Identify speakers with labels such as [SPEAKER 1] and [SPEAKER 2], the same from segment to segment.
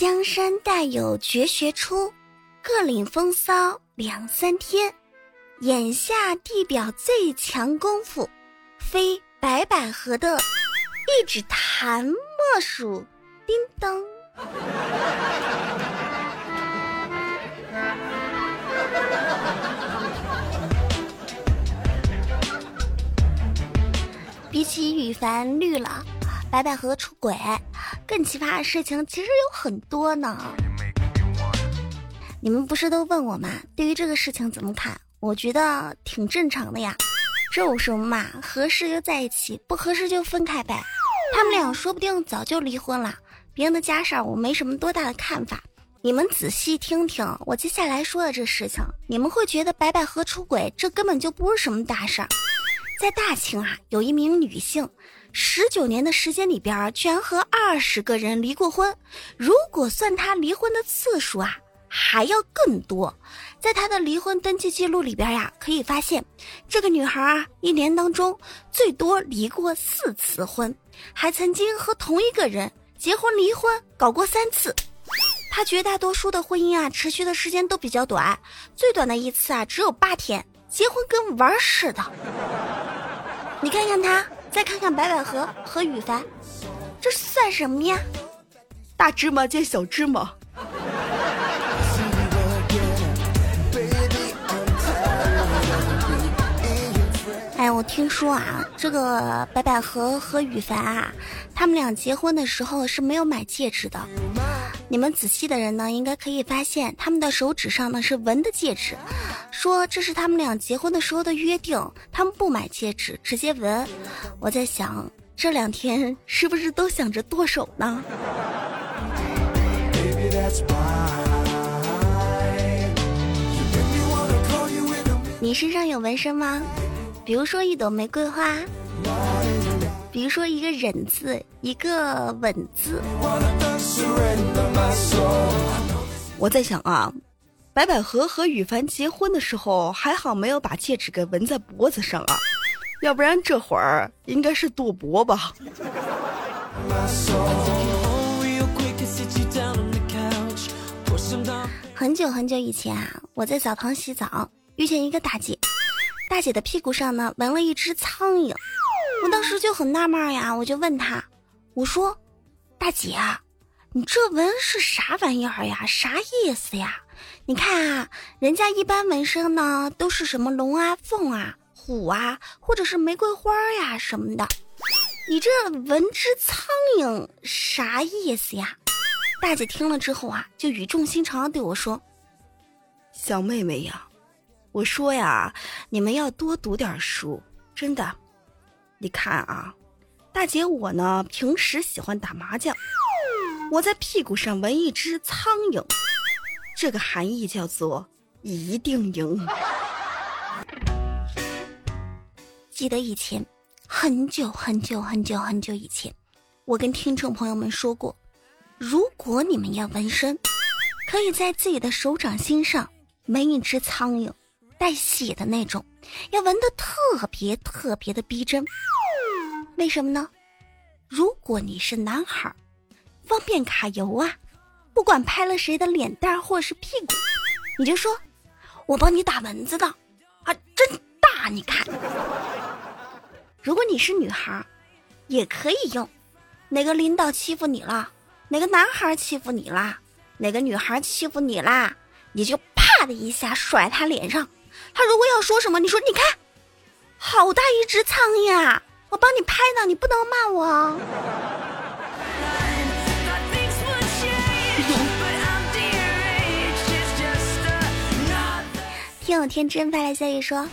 [SPEAKER 1] 江山代有绝学出，各领风骚两三天。眼下地表最强功夫，非白百合的一指弹莫属。叮当。比起羽凡绿了，白百合出轨，更奇葩的事情其实有很多呢。你们不是都问我吗？对于这个事情怎么看？我觉得挺正常的呀。这有什么嘛？合适就在一起，不合适就分开呗。他们俩说不定早就离婚了。别人的家事儿我没什么多大的看法。你们仔细听听我接下来说的这事情，你们会觉得白百合出轨，这根本就不是什么大事儿。在大清啊，有一名女性，十九年的时间里边，居然和二十个人离过婚。如果算她离婚的次数啊，还要更多。在她的离婚登记记录里边呀，可以发现，这个女孩啊，一年当中最多离过四次婚，还曾经和同一个人结婚离婚搞过三次。她绝大多数的婚姻啊，持续的时间都比较短，最短的一次啊，只有八天。结婚跟玩似的，你看看她，再看看白百合和羽凡，这算什么呀？
[SPEAKER 2] 大芝麻见小芝麻。
[SPEAKER 1] 哎，我听说啊，这个白百合和羽凡啊，他们俩结婚的时候是没有买戒指的。你们仔细的人呢，应该可以发现他们的手指上呢是纹的戒指，说这是他们俩结婚的时候的约定，他们不买戒指，直接纹。我在想，这两天是不是都想着剁手呢？你身上有纹身吗？比如说一朵玫瑰花，比如说一个忍字，一个吻字。
[SPEAKER 2] 我在想啊，白百合和羽凡结婚的时候还好没有把戒指给纹在脖子上啊，要不然这会儿应该是赌博吧。
[SPEAKER 1] 很久很久以前啊，我在澡堂洗澡，遇见一个大姐，大姐的屁股上呢纹了一只苍蝇，我当时就很纳闷呀，我就问她，我说，大姐啊，你这纹是啥玩意儿呀？啥意思呀？你看啊，人家一般纹身呢都是什么龙啊、凤啊、虎啊，或者是玫瑰花呀什么的，你这纹只苍蝇啥意思呀？大姐听了之后啊，就语重心长的对我说：“
[SPEAKER 2] 小妹妹呀，我说呀，你们要多读点书，真的。你看啊，大姐我呢，平时喜欢打麻将，我在屁股上纹一只苍蝇，这个含义叫做一定赢。
[SPEAKER 1] 记得以前，很久很久很久很久以前，我跟听众朋友们说过。”如果你们要纹身，可以在自己的手掌心上纹一只苍蝇，带血的那种，要纹的特别特别的逼真。为什么呢？如果你是男孩，方便卡油啊，不管拍了谁的脸蛋或是屁股，你就说，我帮你打蚊子的，啊，真大，你看。如果你是女孩，也可以用，哪个领导欺负你了？哪个男孩欺负你啦？哪个女孩欺负你啦？你就啪的一下甩他脸上。他如果要说什么，你说你看，好大一只苍蝇啊！我帮你拍呢，你不能骂我啊。听友天真发来消息说，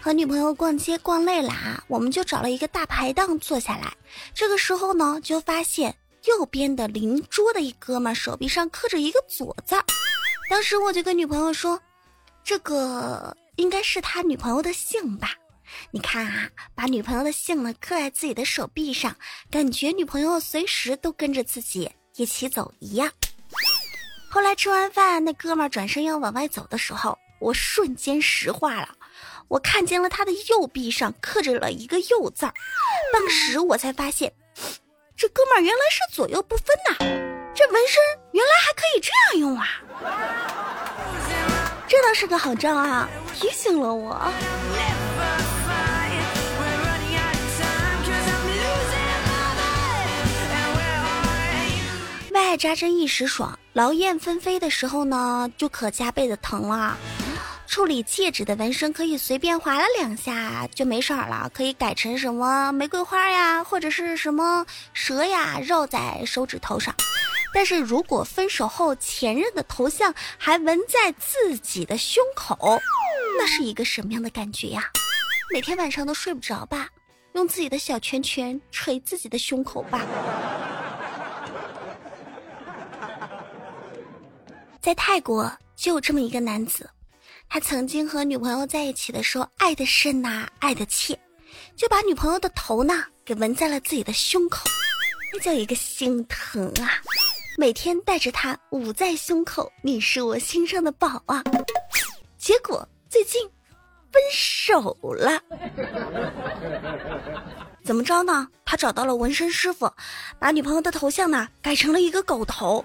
[SPEAKER 1] 和女朋友逛街逛累了啊，我们就找了一个大排档坐下来。这个时候呢，就发现。右边的邻桌的一哥们手臂上刻着一个“左”字，当时我就跟女朋友说：“这个应该是他女朋友的姓吧？你看啊，把女朋友的姓呢刻在自己的手臂上，感觉女朋友随时都跟着自己一起走一样。”后来吃完饭，那哥们转身要往外走的时候，我瞬间石化了，我看见了他的右臂上刻着了一个“右”字，当时我才发现。这哥们儿原来是左右不分呐！这纹身
[SPEAKER 2] 原来还可以这样用啊！
[SPEAKER 1] 这倒是个好招啊，提醒了我。外扎针一时爽，劳燕分飞的时候呢，就可加倍的疼了。处理戒指的纹身可以随便划了两下就没事儿了，可以改成什么玫瑰花呀，或者是什么蛇呀，绕在手指头上。但是如果分手后前任的头像还纹在自己的胸口，那是一个什么样的感觉呀？每天晚上都睡不着吧？用自己的小拳拳捶自己的胸口吧。在泰国就有这么一个男子。他曾经和女朋友在一起的时候，爱的深呐，爱的切，就把女朋友的头呢给纹在了自己的胸口，那叫一个心疼啊！每天带着它捂在胸口，你是我心上的宝啊！结果最近分手了，怎么着呢？他找到了纹身师傅，把女朋友的头像呢改成了一个狗头，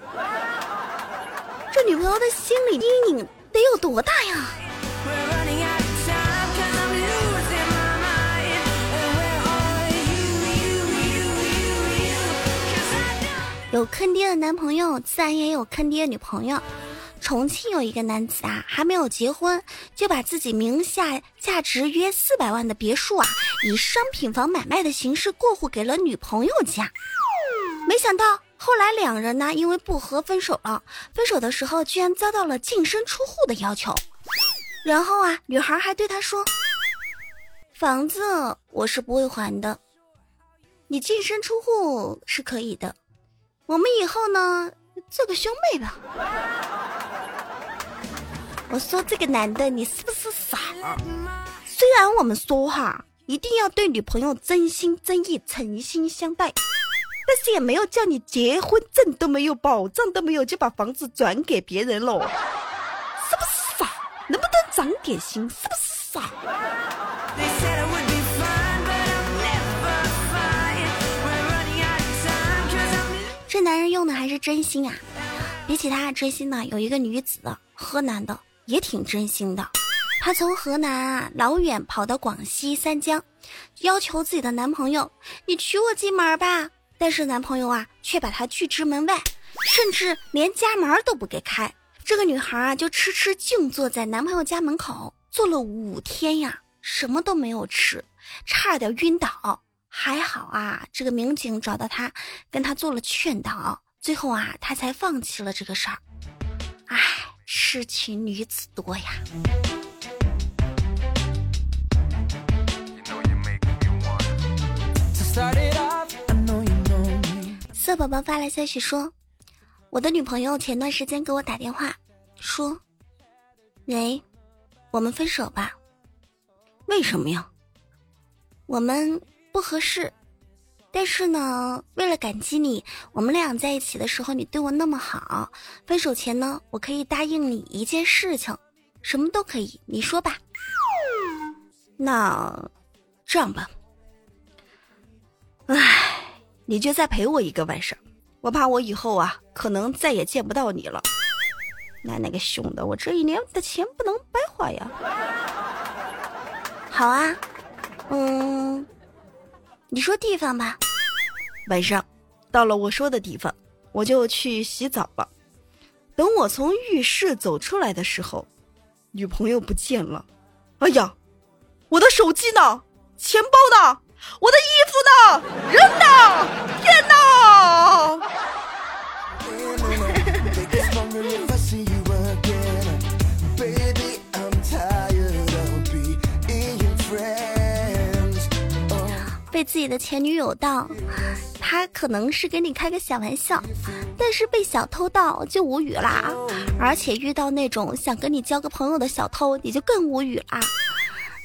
[SPEAKER 1] 这女朋友的心理阴影。得有多大呀？有坑爹的男朋友，自然也有坑爹女朋友。重庆有一个男子啊，还没有结婚，就把自己名下价值约四百万的别墅啊，以商品房买卖的形式过户给了女朋友家。没想到。后来两人呢，因为不和分手了。分手的时候，居然遭到了净身出户的要求。然后啊，女孩还对他说：“房子我是不会还的，你净身出户是可以的。我们以后呢，做个兄妹吧。”我说这个男的，你是不是傻？虽然我们说哈，一定要对女朋友真心真意、诚心相待。但是也没有叫你结婚证都没有，保障都没有，就把房子转给别人喽，是不是傻？能不能长点心？是不是傻？用的还是真心啊！比起他真心呢，有一个女子，河南的也挺真心的。她从河南啊老远跑到广西三江，要求自己的男朋友：“你娶我进门吧。”但是男朋友啊，却把她拒之门外，甚至连家门都不给开。这个女孩啊，就痴痴静坐在男朋友家门口，坐了五天呀，什么都没有吃，差点晕倒。还好啊，这个民警找到他，跟他做了劝导，最后啊，他才放弃了这个事儿。唉，痴情女子多呀。色宝宝发来消息说：“我的女朋友前段时间给我打电话，说，喂，我们分手吧。
[SPEAKER 2] 为什么呀？
[SPEAKER 1] 我们不合适。但是呢，为了感激你，我们俩在一起的时候你对我那么好，分手前呢，我可以答应你一件事情，什么都可以，你说吧。
[SPEAKER 2] 那这样吧，唉。”你就再陪我一个晚上，我怕我以后啊，可能再也见不到你了。奶奶个熊的，我这一年的钱不能白花呀！
[SPEAKER 1] 好啊，嗯，你说地方吧。
[SPEAKER 2] 晚上到了我说的地方，我就去洗澡了。等我从浴室走出来的时候，女朋友不见了。哎呀，我的手机呢？钱包呢？我的衣服呢？人呢？天哪！
[SPEAKER 1] 被自己的前女友盗，他可能是跟你开个小玩笑，但是被小偷盗就无语啦。而且遇到那种想跟你交个朋友的小偷，你就更无语啦。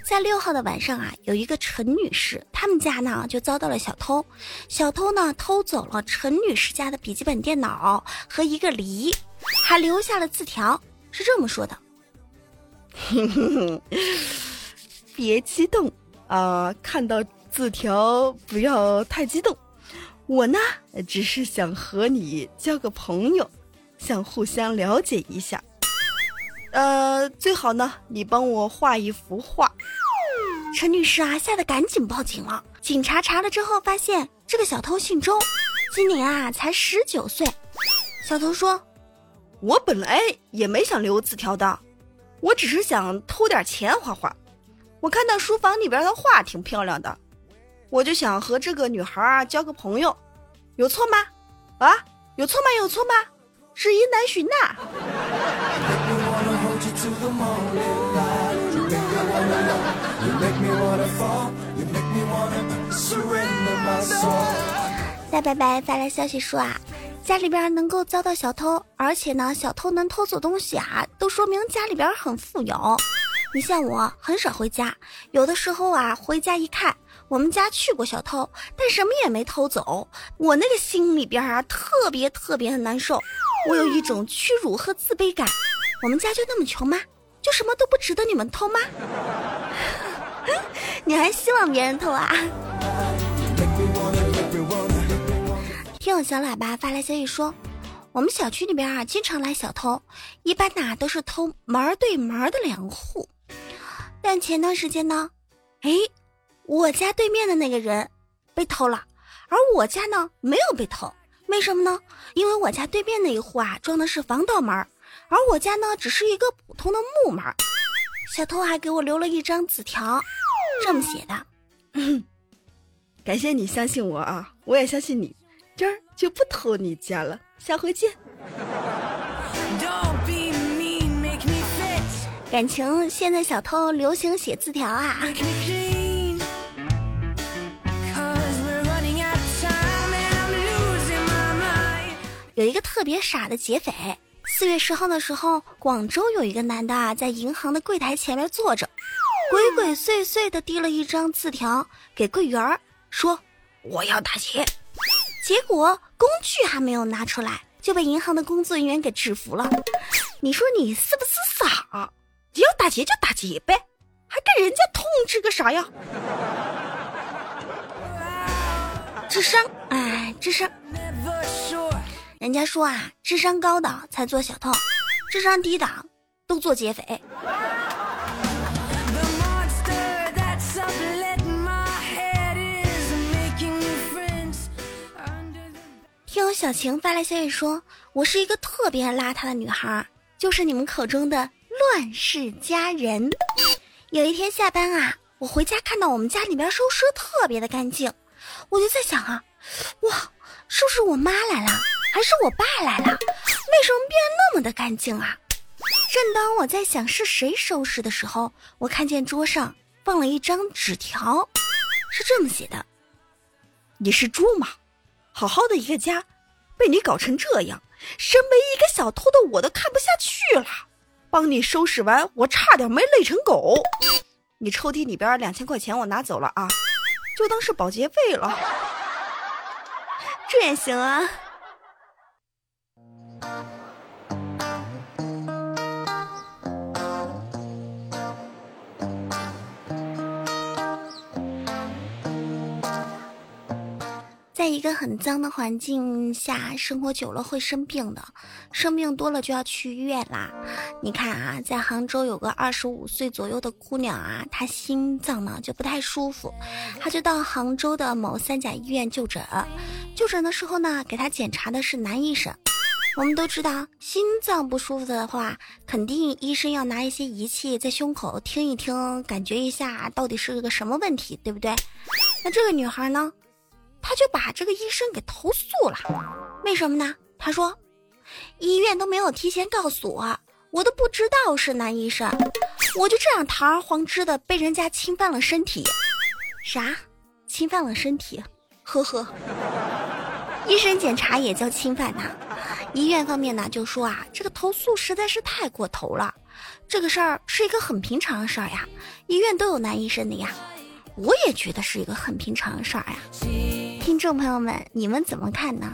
[SPEAKER 1] 在六号的晚上啊，有一个陈女士，他们家呢就遭到了小偷。小偷呢偷走了陈女士家的笔记本电脑和一个梨，还留下了字条，是这么说的：“
[SPEAKER 2] 别激动啊，看到字条不要太激动。我呢只是想和你交个朋友，想互相了解一下。呃，最好呢，你帮我画一幅画。
[SPEAKER 1] 陈女士啊，吓得赶紧报警了。警察查了之后，发现这个小偷姓周，今年啊才十九岁。小偷说：“
[SPEAKER 2] 我本来也没想留字条的，我只是想偷点钱花花。我看到书房里边的画挺漂亮的，我就想和这个女孩啊交个朋友，有错吗？啊，有错吗？有错吗？是一难寻呐。”
[SPEAKER 1] 大白白发来消息说啊，家里边能够遭到小偷，而且呢，小偷能偷走东西啊，都说明家里边很富有。你像我很少回家，有的时候啊，回家一看，我们家去过小偷，但什么也没偷走，我那个心里边啊，特别特别的难受，我有一种屈辱和自卑感。我们家就那么穷吗？就什么都不值得你们偷吗？你还希望别人偷啊？听我小喇叭发来消息说，我们小区里边啊，经常来小偷，一般呐都是偷门对门的两户。但前段时间呢，哎，我家对面的那个人被偷了，而我家呢没有被偷，为什么呢？因为我家对面那一户啊装的是防盗门，而我家呢只是一个普通的木门。小偷还给我留了一张纸条。这么写的，
[SPEAKER 2] 感谢你相信我啊，我也相信你，今儿就不偷你家了，下回见。
[SPEAKER 1] 感情现在小偷流行写字条啊。有一个特别傻的劫匪，四月十号的时候，广州有一个男的啊，在银行的柜台前面坐着。鬼鬼祟祟的递了一张字条给柜员儿说：“我要打劫。”结果工具还没有拿出来，就被银行的工作人员给制服了。你说你是不是傻？你要打劫就打劫呗，还跟人家通知个啥呀？智商，哎，智商。人家说啊，智商高的才做小偷，智商低的都做劫匪。听小晴发来消息说：“我是一个特别邋遢的女孩，就是你们口中的乱世佳人。”有一天下班啊，我回家看到我们家里边收拾特别的干净，我就在想啊，哇，是不是我妈来了，还是我爸来了？为什么变得那么的干净啊？正当我在想是谁收拾的时候，我看见桌上放了一张纸条，是这么写的：“
[SPEAKER 2] 你是猪吗？”好好的一个家，被你搞成这样，身为一个小偷的我都看不下去了。帮你收拾完，我差点没累成狗。你抽屉里边两千块钱我拿走了啊，就当是保洁费了。
[SPEAKER 1] 这也行啊。在一个很脏的环境下生活久了会生病的，生病多了就要去医院啦。你看啊，在杭州有个二十五岁左右的姑娘啊，她心脏呢就不太舒服，她就到杭州的某三甲医院就诊。就诊的时候呢，给她检查的是男医生。我们都知道，心脏不舒服的话，肯定医生要拿一些仪器在胸口听一听，感觉一下到底是个什么问题，对不对？那这个女孩呢？他就把这个医生给投诉了，为什么呢？他说，医院都没有提前告诉我，我都不知道是男医生，我就这样堂而皇之的被人家侵犯了身体。啥？侵犯了身体？呵呵，医生检查也叫侵犯呐。医院方面呢就说啊，这个投诉实在是太过头了，这个事儿是一个很平常的事儿呀，医院都有男医生的呀。我也觉得是一个很平常的事儿呀，听众朋友们，你们怎么看呢？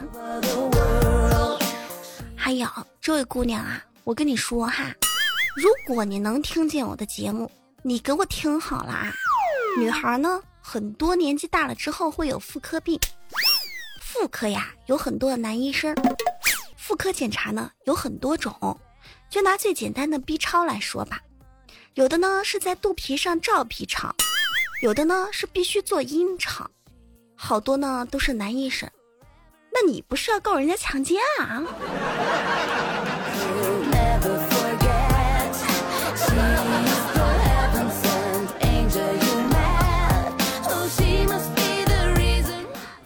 [SPEAKER 1] 还有这位姑娘啊，我跟你说哈，如果你能听见我的节目，你给我听好了啊。女孩呢，很多年纪大了之后会有妇科病，妇科呀有很多的男医生，妇科检查呢有很多种，就拿最简单的 B 超来说吧，有的呢是在肚皮上照 B 超，有的呢是必须做阴超，好多呢都是男医生。那你不是要告人家强奸啊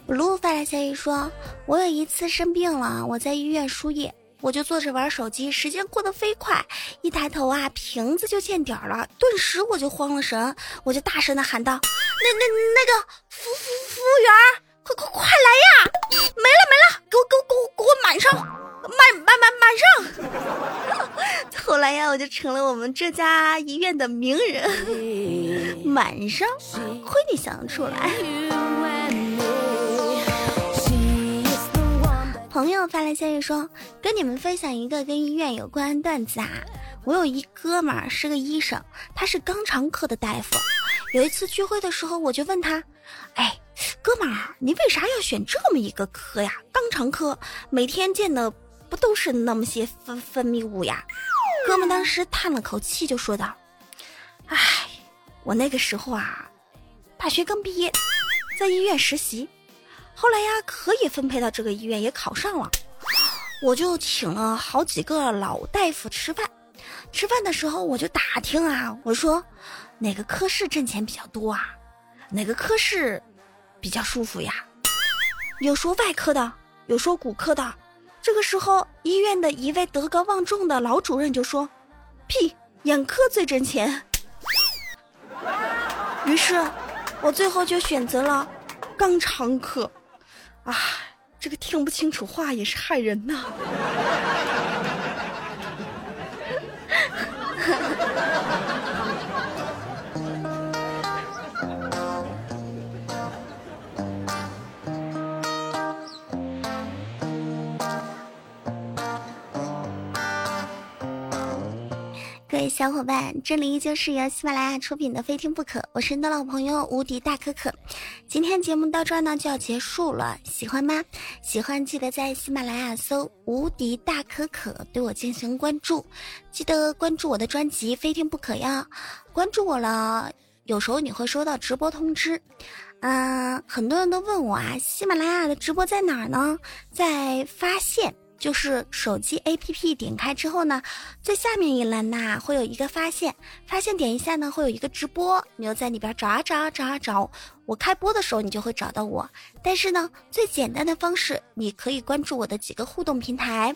[SPEAKER 1] ？Blue 发来消息说：“我有一次生病了，我在医院输液，我就坐着玩手机，时间过得飞快，一抬头啊，瓶子就见底儿了，顿时我就慌了神，我就大声的喊道：‘那那那个服服服务员，快快快来呀！没了没了，给我给我给我给我满上，满满满满上！’后来呀，我就成了我们这家医院的名人，满上，亏你想得出来。”朋友发来消息说：“跟你们分享一个跟医院有关的段子啊！我有一哥们儿是个医生，他是肛肠科的大夫。有一次聚会的时候，我就问他：‘哎，哥们儿，你为啥要选这么一个科呀？肛肠科每天见的不都是那么些分分泌物呀？’哥们当时叹了口气，就说道：‘哎，我那个时候啊，大学刚毕业，在医院实习。’”后来呀，可以分配到这个医院，也考上了。我就请了好几个老大夫吃饭。吃饭的时候，我就打听啊，我说哪个科室挣钱比较多啊？哪个科室比较舒服呀？有说外科的，有说骨科的。这个时候，医院的一位德高望重的老主任就说：“屁，眼科最挣钱。”于是，我最后就选择了肛肠科。啊，这个听不清楚话也是害人呐。小伙伴，这里依旧是由喜马拉雅出品的《非听不可》，我是你的老朋友无敌大可可。今天节目到这儿呢就要结束了，喜欢吗？喜欢记得在喜马拉雅搜“无敌大可可”对我进行关注，记得关注我的专辑《非听不可》呀。关注我了，有时候你会收到直播通知。嗯，很多人都问我啊，喜马拉雅的直播在哪儿呢？在发现。就是手机 APP 点开之后呢，最下面一栏呐会有一个发现，发现点一下呢会有一个直播，你就在里边找啊找啊找啊找，我开播的时候你就会找到我。但是呢，最简单的方式，你可以关注我的几个互动平台，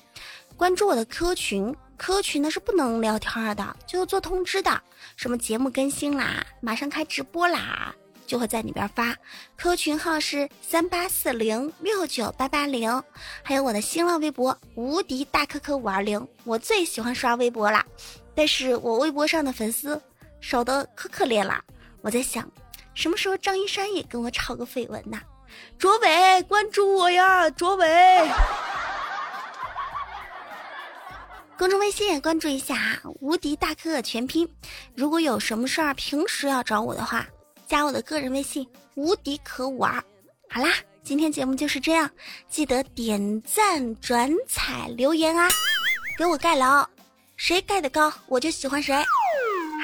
[SPEAKER 1] 关注我的 Q 群，Q 群呢是不能聊天的，就是做通知的，什么节目更新啦，马上开直播啦。就会在里边发，QQ 群号是三八四零六九八八零，还有我的新浪微博无敌大可可五二零，我最喜欢刷微博啦，但是我微博上的粉丝少的可可怜啦。我在想，什么时候张一山也跟我炒个绯闻呐？卓伟关注我呀，卓伟，公众微信也关注一下无敌大可可全拼。如果有什么事儿，平时要找我的话。加我的个人微信无敌可玩。好啦，今天节目就是这样，记得点赞、转采、留言啊，给我盖楼，谁盖的高我就喜欢谁。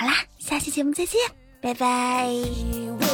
[SPEAKER 1] 好啦，下期节目再见，拜拜。